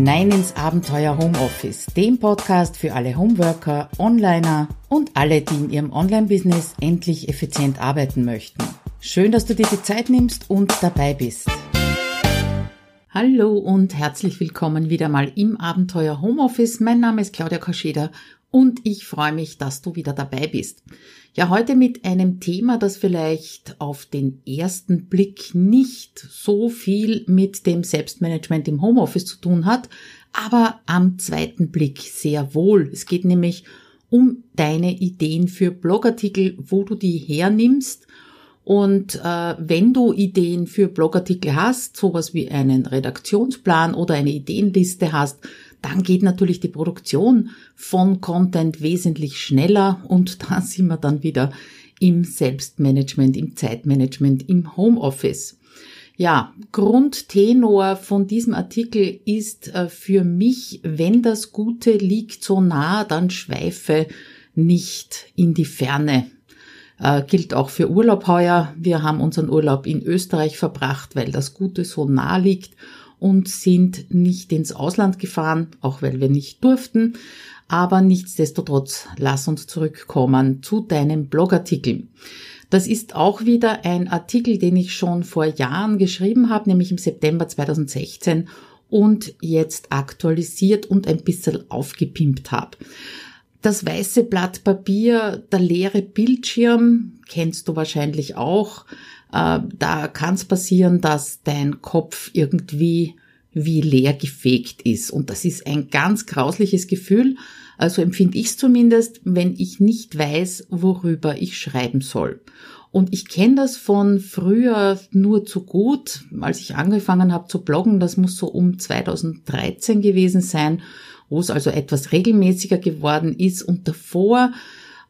hinein ins Abenteuer Homeoffice, dem Podcast für alle Homeworker, Onliner und alle, die in ihrem Online-Business endlich effizient arbeiten möchten. Schön, dass du dir die Zeit nimmst und dabei bist. Hallo und herzlich willkommen wieder mal im Abenteuer Homeoffice. Mein Name ist Claudia Kascheda und ich freue mich, dass du wieder dabei bist. Ja, heute mit einem Thema, das vielleicht auf den ersten Blick nicht so viel mit dem Selbstmanagement im Homeoffice zu tun hat, aber am zweiten Blick sehr wohl. Es geht nämlich um deine Ideen für Blogartikel, wo du die hernimmst. Und äh, wenn du Ideen für Blogartikel hast, sowas wie einen Redaktionsplan oder eine Ideenliste hast, dann geht natürlich die Produktion von Content wesentlich schneller und da sind wir dann wieder im Selbstmanagement, im Zeitmanagement, im Homeoffice. Ja, Grundtenor von diesem Artikel ist äh, für mich, wenn das Gute liegt so nah, dann schweife nicht in die Ferne. Äh, gilt auch für Urlaub heuer. Wir haben unseren Urlaub in Österreich verbracht, weil das Gute so nah liegt und sind nicht ins Ausland gefahren, auch weil wir nicht durften. Aber nichtsdestotrotz, lass uns zurückkommen zu deinem Blogartikel. Das ist auch wieder ein Artikel, den ich schon vor Jahren geschrieben habe, nämlich im September 2016 und jetzt aktualisiert und ein bisschen aufgepimpt habe. Das weiße Blatt Papier, der leere Bildschirm, kennst du wahrscheinlich auch. Äh, da kann es passieren, dass dein Kopf irgendwie wie leer gefegt ist. Und das ist ein ganz grausliches Gefühl. Also empfinde ich es zumindest, wenn ich nicht weiß, worüber ich schreiben soll. Und ich kenne das von früher nur zu gut, als ich angefangen habe zu bloggen, das muss so um 2013 gewesen sein, wo es also etwas regelmäßiger geworden ist. Und davor,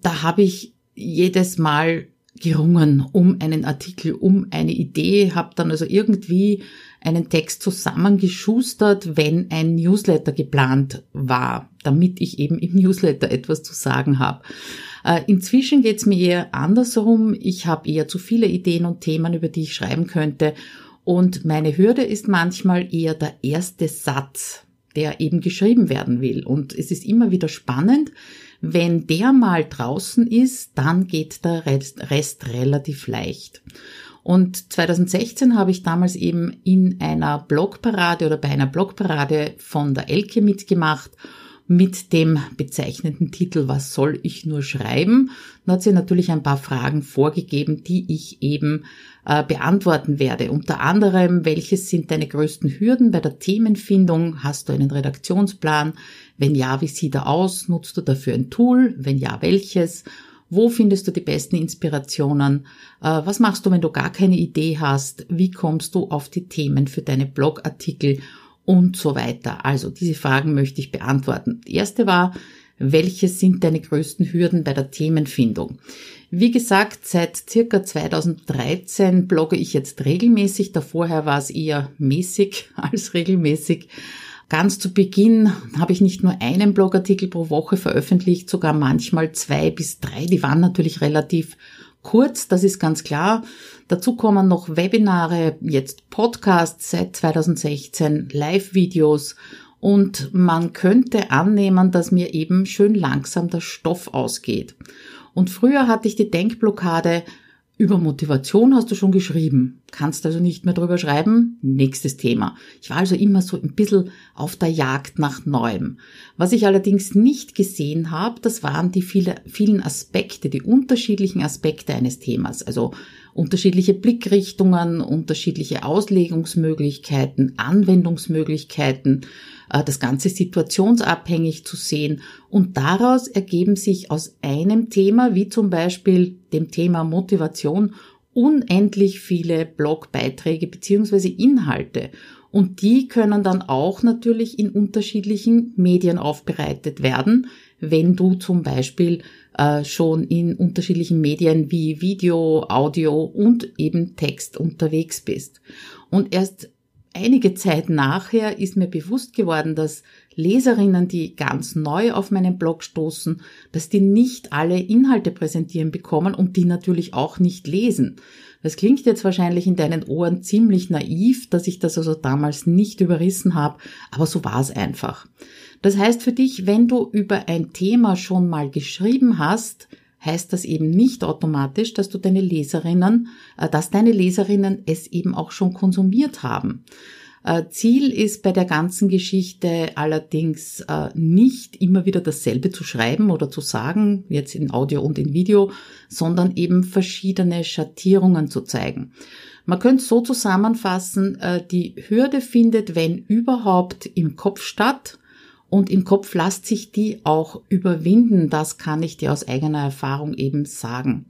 da habe ich jedes Mal gerungen um einen Artikel, um eine Idee, habe dann also irgendwie einen Text zusammengeschustert, wenn ein Newsletter geplant war, damit ich eben im Newsletter etwas zu sagen habe. Äh, inzwischen geht es mir eher andersrum. Ich habe eher zu viele Ideen und Themen, über die ich schreiben könnte. Und meine Hürde ist manchmal eher der erste Satz, der eben geschrieben werden will. Und es ist immer wieder spannend, wenn der mal draußen ist, dann geht der Rest, Rest relativ leicht. Und 2016 habe ich damals eben in einer Blogparade oder bei einer Blogparade von der Elke mitgemacht mit dem bezeichnenden Titel Was soll ich nur schreiben? Da hat sie natürlich ein paar Fragen vorgegeben, die ich eben äh, beantworten werde. Unter anderem, welches sind deine größten Hürden bei der Themenfindung? Hast du einen Redaktionsplan? Wenn ja, wie sieht er aus? Nutzt du dafür ein Tool? Wenn ja, welches? Wo findest du die besten Inspirationen? Äh, was machst du, wenn du gar keine Idee hast? Wie kommst du auf die Themen für deine Blogartikel? Und so weiter. Also diese Fragen möchte ich beantworten. Die erste war, welche sind deine größten Hürden bei der Themenfindung? Wie gesagt, seit circa 2013 blogge ich jetzt regelmäßig. Davorher war es eher mäßig als regelmäßig. Ganz zu Beginn habe ich nicht nur einen Blogartikel pro Woche veröffentlicht, sogar manchmal zwei bis drei. Die waren natürlich relativ kurz, das ist ganz klar. Dazu kommen noch Webinare, jetzt Podcasts seit 2016, Live-Videos und man könnte annehmen, dass mir eben schön langsam der Stoff ausgeht. Und früher hatte ich die Denkblockade, über Motivation hast du schon geschrieben, kannst also nicht mehr drüber schreiben. Nächstes Thema. Ich war also immer so ein bisschen auf der Jagd nach Neuem. Was ich allerdings nicht gesehen habe, das waren die viele, vielen Aspekte, die unterschiedlichen Aspekte eines Themas. Also unterschiedliche Blickrichtungen, unterschiedliche Auslegungsmöglichkeiten, Anwendungsmöglichkeiten, äh, das Ganze situationsabhängig zu sehen. Und daraus ergeben sich aus einem Thema, wie zum Beispiel dem Thema Motivation, unendlich viele Blogbeiträge beziehungsweise Inhalte. Und die können dann auch natürlich in unterschiedlichen Medien aufbereitet werden, wenn du zum Beispiel äh, schon in unterschiedlichen Medien wie Video, Audio und eben Text unterwegs bist. Und erst einige Zeit nachher ist mir bewusst geworden, dass Leserinnen, die ganz neu auf meinen Blog stoßen, dass die nicht alle Inhalte präsentieren bekommen und die natürlich auch nicht lesen. Das klingt jetzt wahrscheinlich in deinen Ohren ziemlich naiv, dass ich das also damals nicht überrissen habe, aber so war es einfach. Das heißt für dich, wenn du über ein Thema schon mal geschrieben hast, heißt das eben nicht automatisch, dass du deine Leserinnen, äh, dass deine Leserinnen es eben auch schon konsumiert haben. Äh, Ziel ist bei der ganzen Geschichte allerdings äh, nicht immer wieder dasselbe zu schreiben oder zu sagen, jetzt in Audio und in Video, sondern eben verschiedene Schattierungen zu zeigen. Man könnte so zusammenfassen, die Hürde findet, wenn überhaupt, im Kopf statt und im Kopf lässt sich die auch überwinden. Das kann ich dir aus eigener Erfahrung eben sagen.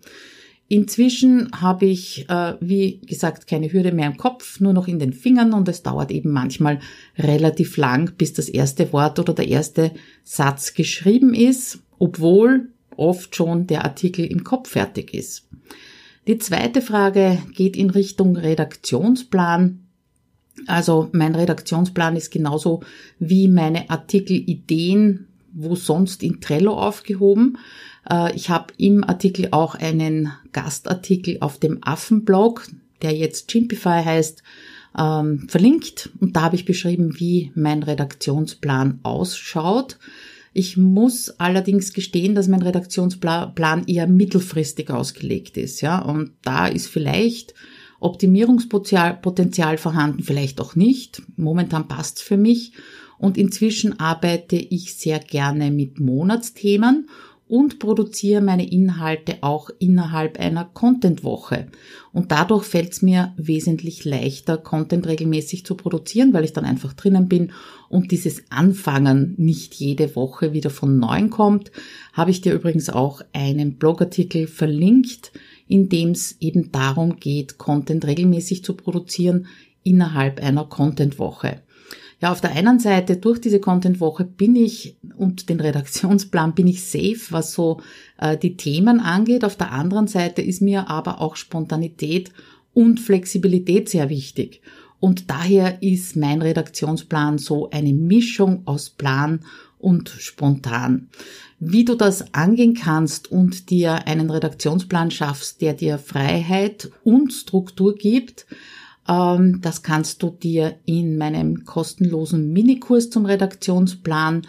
Inzwischen habe ich, äh, wie gesagt, keine Hürde mehr im Kopf, nur noch in den Fingern und es dauert eben manchmal relativ lang, bis das erste Wort oder der erste Satz geschrieben ist, obwohl oft schon der Artikel im Kopf fertig ist. Die zweite Frage geht in Richtung Redaktionsplan. Also mein Redaktionsplan ist genauso wie meine Artikelideen, wo sonst in Trello aufgehoben. Äh, ich habe im Artikel auch einen Gastartikel auf dem Affenblog, der jetzt Chimpify heißt, ähm, verlinkt. Und da habe ich beschrieben, wie mein Redaktionsplan ausschaut. Ich muss allerdings gestehen, dass mein Redaktionsplan eher mittelfristig ausgelegt ist, ja. Und da ist vielleicht Optimierungspotenzial vorhanden, vielleicht auch nicht. Momentan passt's für mich. Und inzwischen arbeite ich sehr gerne mit Monatsthemen und produziere meine Inhalte auch innerhalb einer Content-Woche. Und dadurch fällt es mir wesentlich leichter, Content regelmäßig zu produzieren, weil ich dann einfach drinnen bin und dieses Anfangen nicht jede Woche wieder von neuem kommt. Habe ich dir übrigens auch einen Blogartikel verlinkt, in dem es eben darum geht, Content regelmäßig zu produzieren innerhalb einer Content-Woche. Ja, auf der einen Seite durch diese Content-Woche bin ich und den Redaktionsplan bin ich safe, was so äh, die Themen angeht. Auf der anderen Seite ist mir aber auch Spontanität und Flexibilität sehr wichtig. Und daher ist mein Redaktionsplan so eine Mischung aus Plan und spontan. Wie du das angehen kannst und dir einen Redaktionsplan schaffst, der dir Freiheit und Struktur gibt, ähm, das kannst du dir in meinem kostenlosen Minikurs zum Redaktionsplan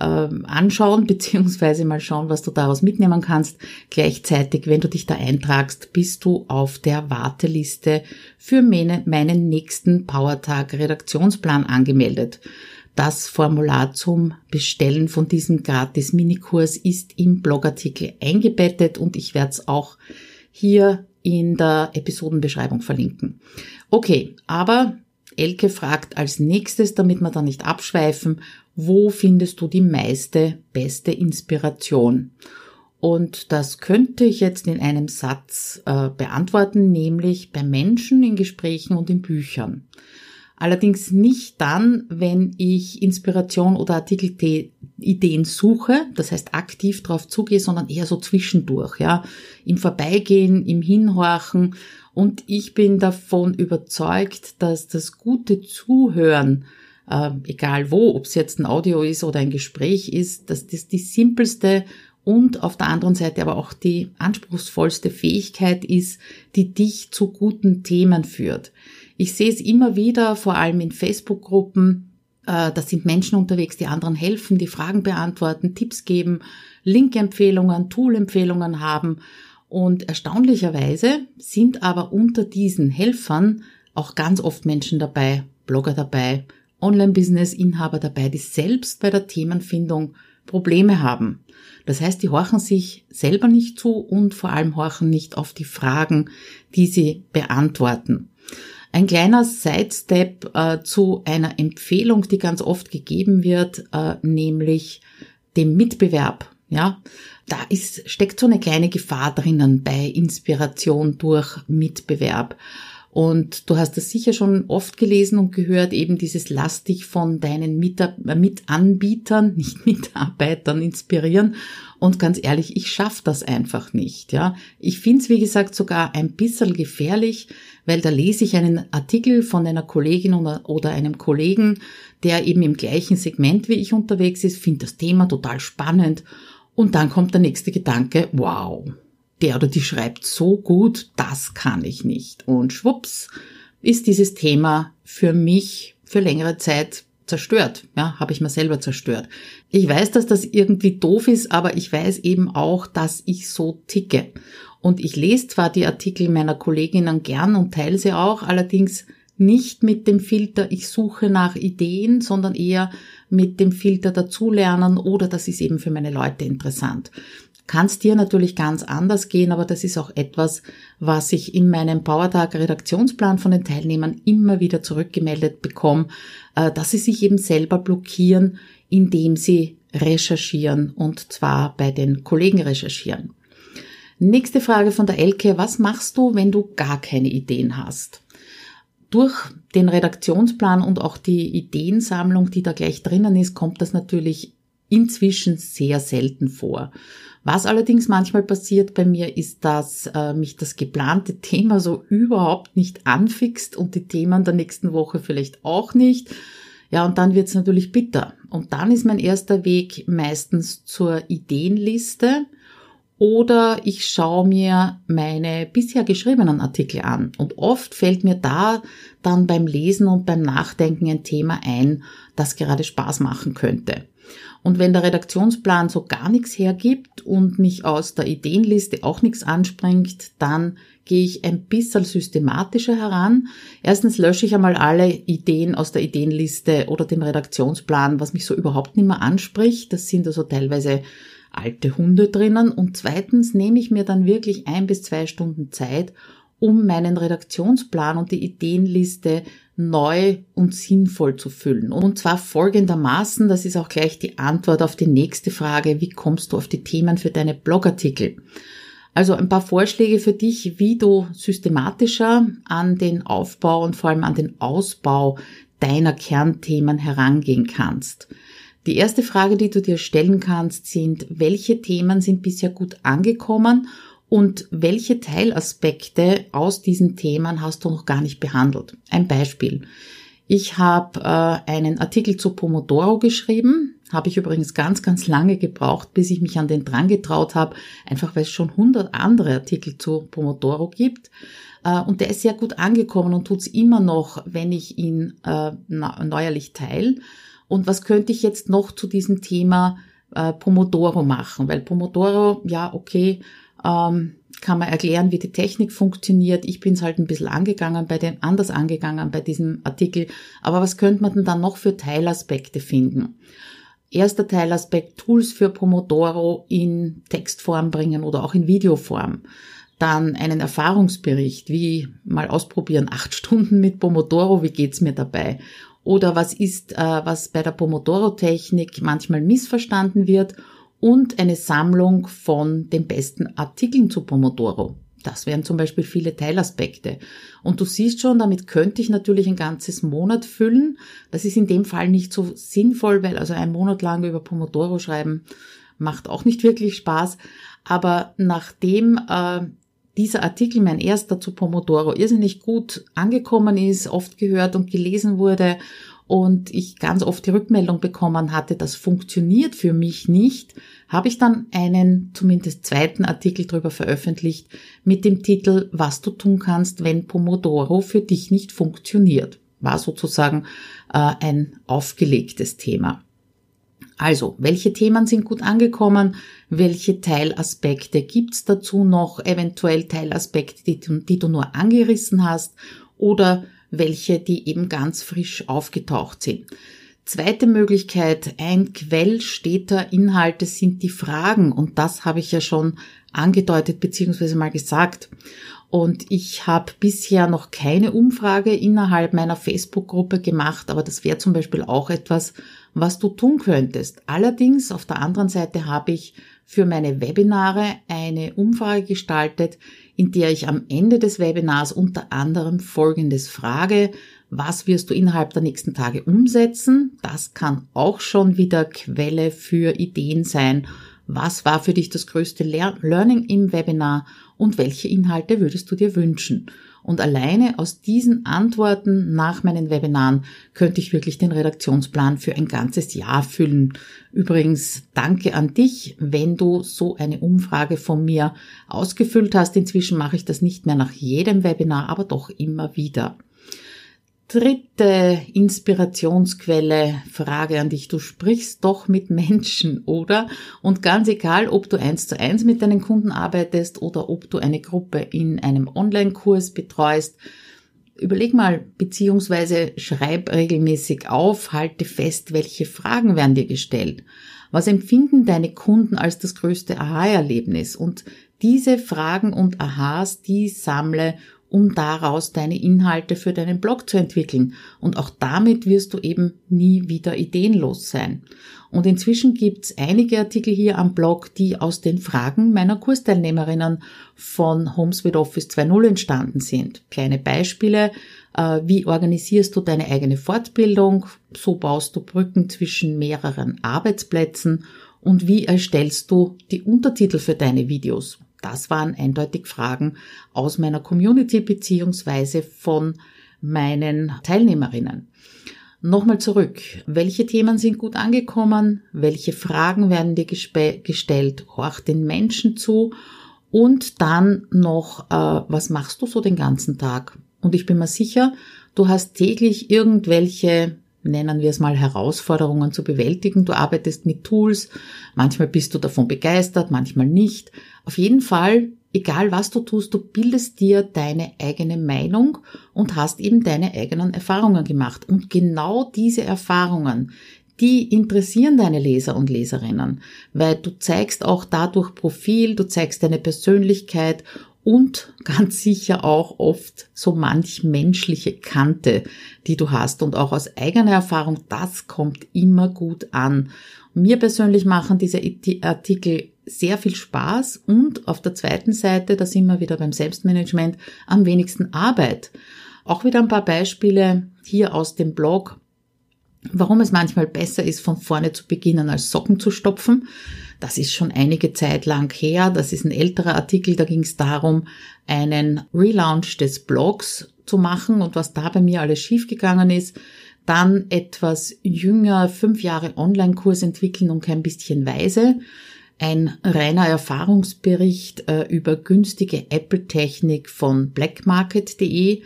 ähm, anschauen, beziehungsweise mal schauen, was du daraus mitnehmen kannst. Gleichzeitig, wenn du dich da eintragst, bist du auf der Warteliste für meine, meinen nächsten Powertag Redaktionsplan angemeldet. Das Formular zum Bestellen von diesem gratis Minikurs ist im Blogartikel eingebettet und ich werde es auch hier in der Episodenbeschreibung verlinken. Okay, aber Elke fragt als nächstes, damit wir da nicht abschweifen, wo findest du die meiste, beste Inspiration? Und das könnte ich jetzt in einem Satz äh, beantworten, nämlich bei Menschen, in Gesprächen und in Büchern. Allerdings nicht dann, wenn ich Inspiration oder Artikelideen suche, das heißt aktiv drauf zugehe, sondern eher so zwischendurch, ja, im Vorbeigehen, im Hinhorchen. Und ich bin davon überzeugt, dass das gute Zuhören, äh, egal wo, ob es jetzt ein Audio ist oder ein Gespräch ist, dass das die simpelste und auf der anderen Seite aber auch die anspruchsvollste Fähigkeit ist, die dich zu guten Themen führt. Ich sehe es immer wieder, vor allem in Facebook-Gruppen, äh, da sind Menschen unterwegs, die anderen helfen, die Fragen beantworten, Tipps geben, Link-Empfehlungen, Tool-Empfehlungen haben. Und erstaunlicherweise sind aber unter diesen Helfern auch ganz oft Menschen dabei, Blogger dabei, Online-Business-Inhaber dabei, die selbst bei der Themenfindung Probleme haben. Das heißt, die horchen sich selber nicht zu und vor allem horchen nicht auf die Fragen, die sie beantworten. Ein kleiner Sidestep äh, zu einer Empfehlung, die ganz oft gegeben wird, äh, nämlich dem Mitbewerb. Ja, da ist, steckt so eine kleine Gefahr drinnen bei Inspiration durch Mitbewerb. Und du hast das sicher schon oft gelesen und gehört, eben dieses Lass dich von deinen Mitanbietern, nicht Mitarbeitern inspirieren. Und ganz ehrlich, ich schaffe das einfach nicht. Ja, Ich finde es, wie gesagt, sogar ein bisschen gefährlich, weil da lese ich einen Artikel von einer Kollegin oder einem Kollegen, der eben im gleichen Segment wie ich unterwegs ist, finde das Thema total spannend. Und dann kommt der nächste Gedanke, wow, der oder die schreibt so gut, das kann ich nicht. Und schwupps ist dieses Thema für mich für längere Zeit zerstört. Ja, habe ich mir selber zerstört. Ich weiß, dass das irgendwie doof ist, aber ich weiß eben auch, dass ich so ticke. Und ich lese zwar die Artikel meiner Kolleginnen gern und teile sie auch, allerdings nicht mit dem Filter, ich suche nach Ideen, sondern eher mit dem Filter dazulernen oder das ist eben für meine Leute interessant. Kann es dir natürlich ganz anders gehen, aber das ist auch etwas, was ich in meinem Powertag Redaktionsplan von den Teilnehmern immer wieder zurückgemeldet bekomme, äh, dass sie sich eben selber blockieren, indem sie recherchieren und zwar bei den Kollegen recherchieren. Nächste Frage von der Elke. Was machst du, wenn du gar keine Ideen hast? Durch den Redaktionsplan und auch die Ideensammlung, die da gleich drinnen ist, kommt das natürlich inzwischen sehr selten vor. Was allerdings manchmal passiert bei mir, ist, dass äh, mich das geplante Thema so überhaupt nicht anfixt und die Themen der nächsten Woche vielleicht auch nicht. Ja, und dann wird's natürlich bitter. Und dann ist mein erster Weg meistens zur Ideenliste oder ich schaue mir meine bisher geschriebenen Artikel an. Und oft fällt mir da dann beim Lesen und beim Nachdenken ein Thema ein, das gerade Spaß machen könnte. Und wenn der Redaktionsplan so gar nichts hergibt und mich aus der Ideenliste auch nichts anspringt, dann gehe ich ein bisschen systematischer heran. Erstens lösche ich einmal alle Ideen aus der Ideenliste oder dem Redaktionsplan, was mich so überhaupt nicht mehr anspricht. Das sind also teilweise alte Hunde drinnen. Und zweitens nehme ich mir dann wirklich ein bis zwei Stunden Zeit, um meinen Redaktionsplan und die Ideenliste neu und sinnvoll zu füllen. Und zwar folgendermaßen, das ist auch gleich die Antwort auf die nächste Frage, wie kommst du auf die Themen für deine Blogartikel? Also ein paar Vorschläge für dich, wie du systematischer an den Aufbau und vor allem an den Ausbau deiner Kernthemen herangehen kannst. Die erste Frage, die du dir stellen kannst, sind, welche Themen sind bisher gut angekommen und welche Teilaspekte aus diesen Themen hast du noch gar nicht behandelt? Ein Beispiel. Ich habe äh, einen Artikel zu Pomodoro geschrieben, habe ich übrigens ganz, ganz lange gebraucht, bis ich mich an den dran getraut habe, einfach weil es schon 100 andere Artikel zu Pomodoro gibt. Äh, und der ist sehr gut angekommen und tut's immer noch, wenn ich ihn äh, neuerlich teile. Und was könnte ich jetzt noch zu diesem Thema äh, Pomodoro machen? Weil Pomodoro, ja, okay, ähm, kann man erklären, wie die Technik funktioniert. Ich bin es halt ein bisschen angegangen, bei dem, anders angegangen bei diesem Artikel. Aber was könnte man denn dann noch für Teilaspekte finden? Erster Teilaspekt, Tools für Pomodoro in Textform bringen oder auch in Videoform. Dann einen Erfahrungsbericht, wie mal ausprobieren, acht Stunden mit Pomodoro, wie geht's mir dabei? Oder was ist, äh, was bei der Pomodoro-Technik manchmal missverstanden wird und eine Sammlung von den besten Artikeln zu Pomodoro. Das wären zum Beispiel viele Teilaspekte. Und du siehst schon, damit könnte ich natürlich ein ganzes Monat füllen. Das ist in dem Fall nicht so sinnvoll, weil also ein Monat lang über Pomodoro schreiben macht auch nicht wirklich Spaß. Aber nachdem äh, dieser Artikel, mein erster zu Pomodoro, irrsinnig gut angekommen ist, oft gehört und gelesen wurde und ich ganz oft die Rückmeldung bekommen hatte, das funktioniert für mich nicht, habe ich dann einen zumindest zweiten Artikel darüber veröffentlicht mit dem Titel Was du tun kannst, wenn Pomodoro für dich nicht funktioniert. War sozusagen äh, ein aufgelegtes Thema. Also, welche Themen sind gut angekommen? Welche Teilaspekte gibt's dazu noch? Eventuell Teilaspekte, die du, die du nur angerissen hast oder welche, die eben ganz frisch aufgetaucht sind. Zweite Möglichkeit, ein Quell steter Inhalte sind die Fragen und das habe ich ja schon angedeutet bzw. mal gesagt. Und ich habe bisher noch keine Umfrage innerhalb meiner Facebook-Gruppe gemacht, aber das wäre zum Beispiel auch etwas, was du tun könntest. Allerdings auf der anderen Seite habe ich für meine Webinare eine Umfrage gestaltet, in der ich am Ende des Webinars unter anderem Folgendes frage. Was wirst du innerhalb der nächsten Tage umsetzen? Das kann auch schon wieder Quelle für Ideen sein. Was war für dich das größte Learning im Webinar und welche Inhalte würdest du dir wünschen? Und alleine aus diesen Antworten nach meinen Webinaren könnte ich wirklich den Redaktionsplan für ein ganzes Jahr füllen. Übrigens, danke an dich, wenn du so eine Umfrage von mir ausgefüllt hast. Inzwischen mache ich das nicht mehr nach jedem Webinar, aber doch immer wieder. Dritte Inspirationsquelle, Frage an dich. Du sprichst doch mit Menschen, oder? Und ganz egal, ob du eins zu eins mit deinen Kunden arbeitest oder ob du eine Gruppe in einem Online-Kurs betreust, überleg mal, beziehungsweise schreib regelmäßig auf, halte fest, welche Fragen werden dir gestellt. Was empfinden deine Kunden als das größte Aha-Erlebnis? Und diese Fragen und Ahas, die sammle um daraus deine Inhalte für deinen Blog zu entwickeln. Und auch damit wirst du eben nie wieder ideenlos sein. Und inzwischen gibt's einige Artikel hier am Blog, die aus den Fragen meiner Kursteilnehmerinnen von Homes with Office 2.0 entstanden sind. Kleine Beispiele, äh, wie organisierst du deine eigene Fortbildung, so baust du Brücken zwischen mehreren Arbeitsplätzen und wie erstellst du die Untertitel für deine Videos. Das waren eindeutig Fragen aus meiner Community beziehungsweise von meinen Teilnehmerinnen. Nochmal zurück. Welche Themen sind gut angekommen? Welche Fragen werden dir gestellt? Horch den Menschen zu. Und dann noch, äh, was machst du so den ganzen Tag? Und ich bin mir sicher, du hast täglich irgendwelche nennen wir es mal, Herausforderungen zu bewältigen. Du arbeitest mit Tools, manchmal bist du davon begeistert, manchmal nicht. Auf jeden Fall, egal was du tust, du bildest dir deine eigene Meinung und hast eben deine eigenen Erfahrungen gemacht. Und genau diese Erfahrungen, die interessieren deine Leser und Leserinnen, weil du zeigst auch dadurch Profil, du zeigst deine Persönlichkeit und ganz sicher auch oft so manch menschliche Kante, die du hast und auch aus eigener Erfahrung, das kommt immer gut an. Mir persönlich machen diese Artikel sehr viel Spaß und auf der zweiten Seite, da sind wir wieder beim Selbstmanagement, am wenigsten Arbeit. Auch wieder ein paar Beispiele hier aus dem Blog, warum es manchmal besser ist, von vorne zu beginnen, als Socken zu stopfen. Das ist schon einige Zeit lang her. Das ist ein älterer Artikel. Da ging es darum, einen Relaunch des Blogs zu machen und was da bei mir alles schiefgegangen ist. Dann etwas jünger, fünf Jahre Online-Kurs entwickeln und kein bisschen weise. Ein reiner Erfahrungsbericht äh, über günstige Apple-Technik von blackmarket.de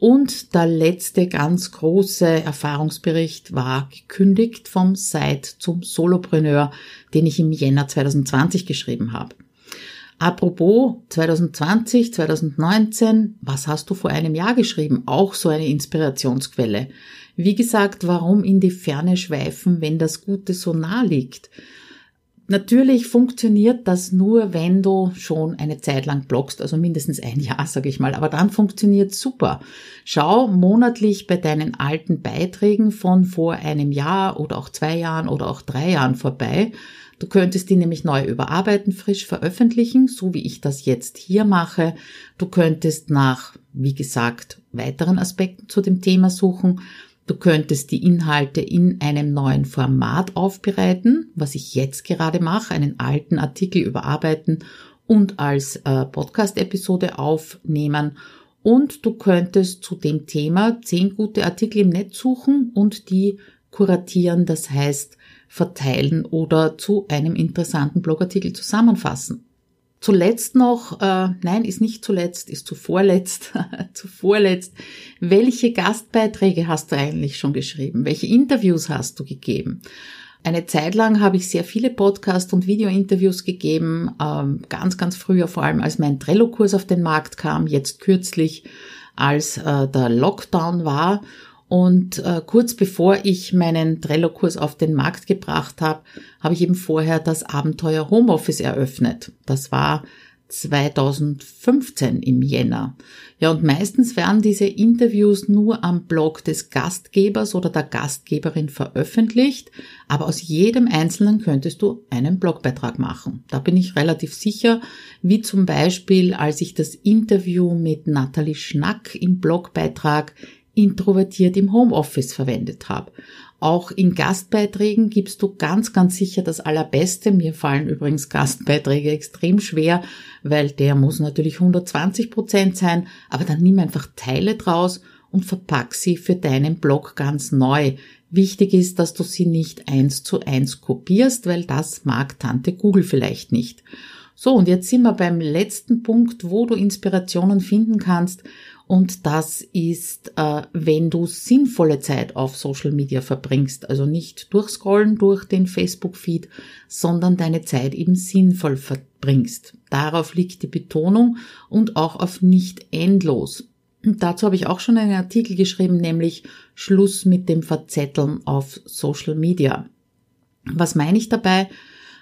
und der letzte ganz große Erfahrungsbericht war gekündigt vom Site zum Solopreneur, den ich im Jänner 2020 geschrieben habe. Apropos 2020, 2019, was hast du vor einem Jahr geschrieben? Auch so eine Inspirationsquelle. Wie gesagt, warum in die Ferne schweifen, wenn das Gute so nah liegt? Natürlich funktioniert das nur, wenn du schon eine Zeit lang bloggst, also mindestens ein Jahr, sage ich mal. Aber dann funktioniert super. Schau monatlich bei deinen alten Beiträgen von vor einem Jahr oder auch zwei Jahren oder auch drei Jahren vorbei. Du könntest die nämlich neu überarbeiten, frisch veröffentlichen, so wie ich das jetzt hier mache. Du könntest nach, wie gesagt, weiteren Aspekten zu dem Thema suchen. Du könntest die Inhalte in einem neuen Format aufbereiten, was ich jetzt gerade mache, einen alten Artikel überarbeiten und als äh, Podcast-Episode aufnehmen. Und du könntest zu dem Thema zehn gute Artikel im Netz suchen und die kuratieren, das heißt verteilen oder zu einem interessanten Blogartikel zusammenfassen. Zuletzt noch, äh, nein, ist nicht zuletzt, ist zuvorletzt, zuvorletzt, welche Gastbeiträge hast du eigentlich schon geschrieben? Welche Interviews hast du gegeben? Eine Zeit lang habe ich sehr viele Podcast- und Video-Interviews gegeben, ähm, ganz, ganz früher, vor allem als mein Trello-Kurs auf den Markt kam, jetzt kürzlich, als äh, der Lockdown war und äh, kurz bevor ich meinen Trello-Kurs auf den Markt gebracht habe, habe ich eben vorher das Abenteuer Homeoffice eröffnet. Das war 2015 im Jänner. Ja, und meistens werden diese Interviews nur am Blog des Gastgebers oder der Gastgeberin veröffentlicht, aber aus jedem einzelnen könntest du einen Blogbeitrag machen. Da bin ich relativ sicher, wie zum Beispiel, als ich das Interview mit Nathalie Schnack im Blogbeitrag introvertiert im Homeoffice verwendet habe. Auch in Gastbeiträgen gibst du ganz, ganz sicher das Allerbeste. Mir fallen übrigens Gastbeiträge extrem schwer, weil der muss natürlich 120 Prozent sein, aber dann nimm einfach Teile draus und verpack sie für deinen Blog ganz neu. Wichtig ist, dass du sie nicht eins zu eins kopierst, weil das mag Tante Google vielleicht nicht. So, und jetzt sind wir beim letzten Punkt, wo du Inspirationen finden kannst. Und das ist, äh, wenn du sinnvolle Zeit auf Social Media verbringst. Also nicht durchscrollen durch den Facebook-Feed, sondern deine Zeit eben sinnvoll verbringst. Darauf liegt die Betonung und auch auf nicht endlos. Und dazu habe ich auch schon einen Artikel geschrieben, nämlich Schluss mit dem Verzetteln auf Social Media. Was meine ich dabei?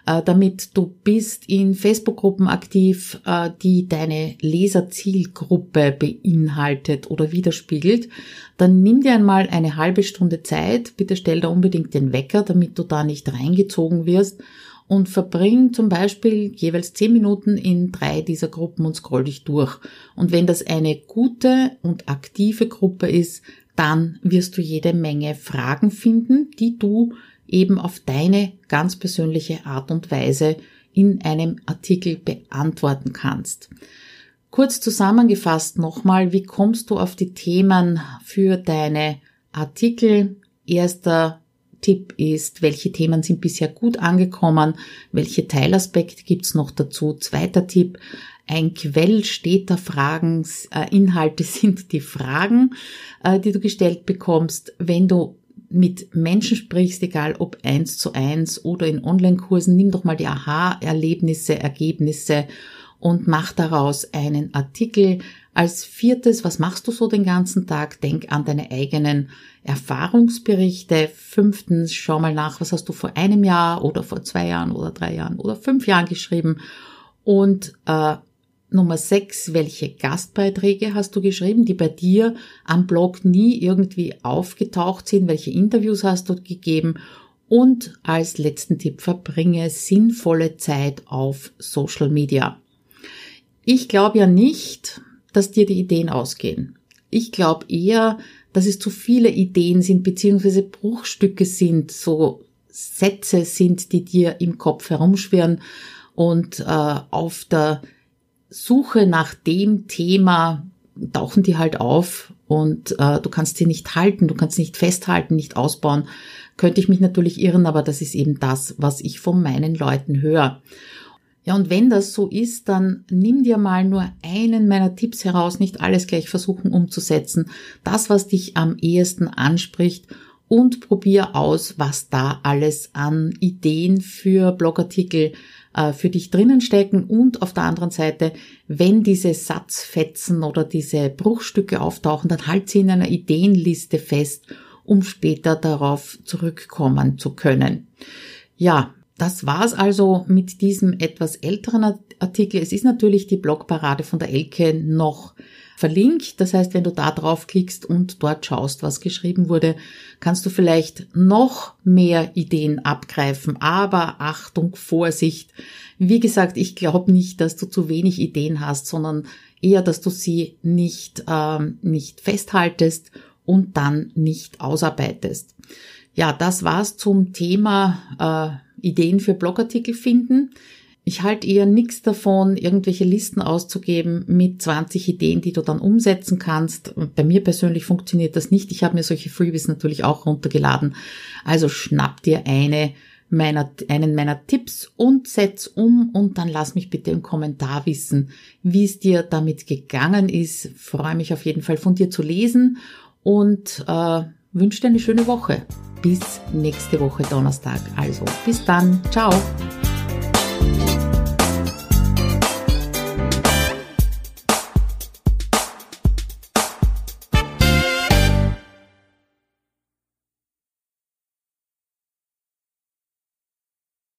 Äh, damit du bist in Facebook-Gruppen aktiv, äh, die deine Leserzielgruppe beinhaltet oder widerspiegelt, dann nimm dir einmal eine halbe Stunde Zeit, bitte stell da unbedingt den Wecker, damit du da nicht reingezogen wirst und verbring zum Beispiel jeweils zehn Minuten in drei dieser Gruppen und scroll dich durch. Und wenn das eine gute und aktive Gruppe ist, dann wirst du jede Menge Fragen finden, die du eben auf deine ganz persönliche Art und Weise in einem Artikel beantworten kannst. Kurz zusammengefasst nochmal, wie kommst du auf die Themen für deine Artikel? Erster Tipp ist, welche Themen sind bisher gut angekommen, welche Teilaspekte gibt's noch dazu. Zweiter Tipp, ein Quell steter Fragen, äh, Inhalte sind die Fragen, äh, die du gestellt bekommst. Wenn du mit Menschen sprichst, egal ob eins zu eins oder in Online-Kursen, nimm doch mal die Aha-Erlebnisse, Ergebnisse und mach daraus einen Artikel. Als viertes, was machst du so den ganzen Tag? Denk an deine eigenen Erfahrungsberichte. Fünftens, schau mal nach, was hast du vor einem Jahr oder vor zwei Jahren oder drei Jahren oder fünf Jahren geschrieben. Und äh, Nummer sechs, welche Gastbeiträge hast du geschrieben, die bei dir am Blog nie irgendwie aufgetaucht sind? Welche Interviews hast du gegeben? Und als letzten Tipp, verbringe sinnvolle Zeit auf Social Media. Ich glaube ja nicht, dass dir die Ideen ausgehen. Ich glaube eher, dass es zu viele Ideen sind, beziehungsweise Bruchstücke sind, so Sätze sind, die dir im Kopf herumschwirren und äh, auf der Suche nach dem Thema tauchen die halt auf und äh, du kannst sie nicht halten, du kannst nicht festhalten, nicht ausbauen. Könnte ich mich natürlich irren, aber das ist eben das, was ich von meinen Leuten höre. Ja, und wenn das so ist, dann nimm dir mal nur einen meiner Tipps heraus, nicht alles gleich versuchen umzusetzen. Das, was dich am ehesten anspricht und probier aus, was da alles an Ideen für Blogartikel äh, für dich drinnen stecken und auf der anderen Seite, wenn diese Satzfetzen oder diese Bruchstücke auftauchen, dann halt sie in einer Ideenliste fest, um später darauf zurückkommen zu können. Ja, das war's also mit diesem etwas älteren Artikel. Es ist natürlich die Blogparade von der Elke noch verlinkt. Das heißt, wenn du da draufklickst und dort schaust, was geschrieben wurde, kannst du vielleicht noch mehr Ideen abgreifen. Aber Achtung, Vorsicht. Wie gesagt, ich glaube nicht, dass du zu wenig Ideen hast, sondern eher, dass du sie nicht, ähm, nicht festhaltest und dann nicht ausarbeitest. Ja, das war's zum Thema äh, Ideen für Blogartikel finden. Ich halte eher nichts davon, irgendwelche Listen auszugeben mit 20 Ideen, die du dann umsetzen kannst. Bei mir persönlich funktioniert das nicht. Ich habe mir solche Freebies natürlich auch runtergeladen. Also schnapp dir eine meiner, einen meiner Tipps und setz um und dann lass mich bitte im Kommentar wissen, wie es dir damit gegangen ist. freue mich auf jeden Fall von dir zu lesen und äh, wünsche dir eine schöne Woche. Bis nächste Woche Donnerstag. Also bis dann. Ciao. Bye.